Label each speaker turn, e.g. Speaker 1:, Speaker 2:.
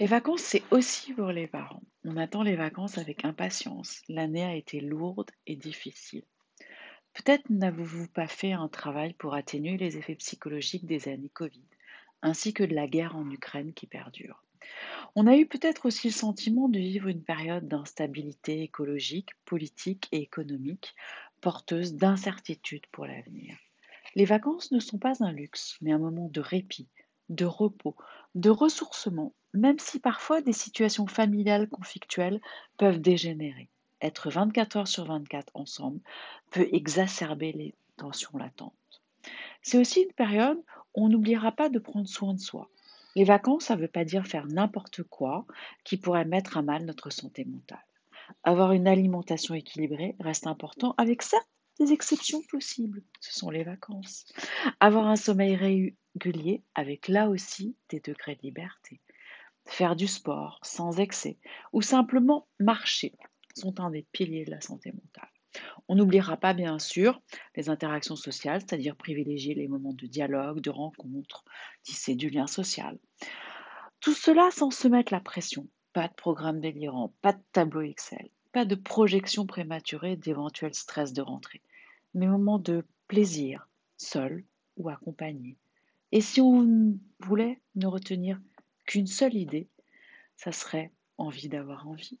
Speaker 1: Les vacances, c'est aussi pour les parents. On attend les vacances avec impatience. L'année a été lourde et difficile. Peut-être n'avez-vous pas fait un travail pour atténuer les effets psychologiques des années Covid, ainsi que de la guerre en Ukraine qui perdure. On a eu peut-être aussi le sentiment de vivre une période d'instabilité écologique, politique et économique, porteuse d'incertitudes pour l'avenir. Les vacances ne sont pas un luxe, mais un moment de répit, de repos, de ressourcement, même si parfois des situations familiales conflictuelles peuvent dégénérer. Être 24 heures sur 24 ensemble peut exacerber les tensions latentes. C'est aussi une période où on n'oubliera pas de prendre soin de soi. Les vacances, ça ne veut pas dire faire n'importe quoi qui pourrait mettre à mal notre santé mentale. Avoir une alimentation équilibrée reste important, avec certes des exceptions possibles. Ce sont les vacances. Avoir un sommeil régulier, avec là aussi des degrés de liberté. Faire du sport sans excès ou simplement marcher sont un des piliers de la santé mentale. On n'oubliera pas bien sûr les interactions sociales, c'est-à-dire privilégier les moments de dialogue, de rencontre, tisser du lien social. Tout cela sans se mettre la pression. Pas de programme délirant, pas de tableau Excel, pas de projection prématurée d'éventuels stress de rentrée. Mais moments de plaisir, seul ou accompagné. Et si on voulait ne retenir qu'une seule idée, ça serait envie d'avoir envie.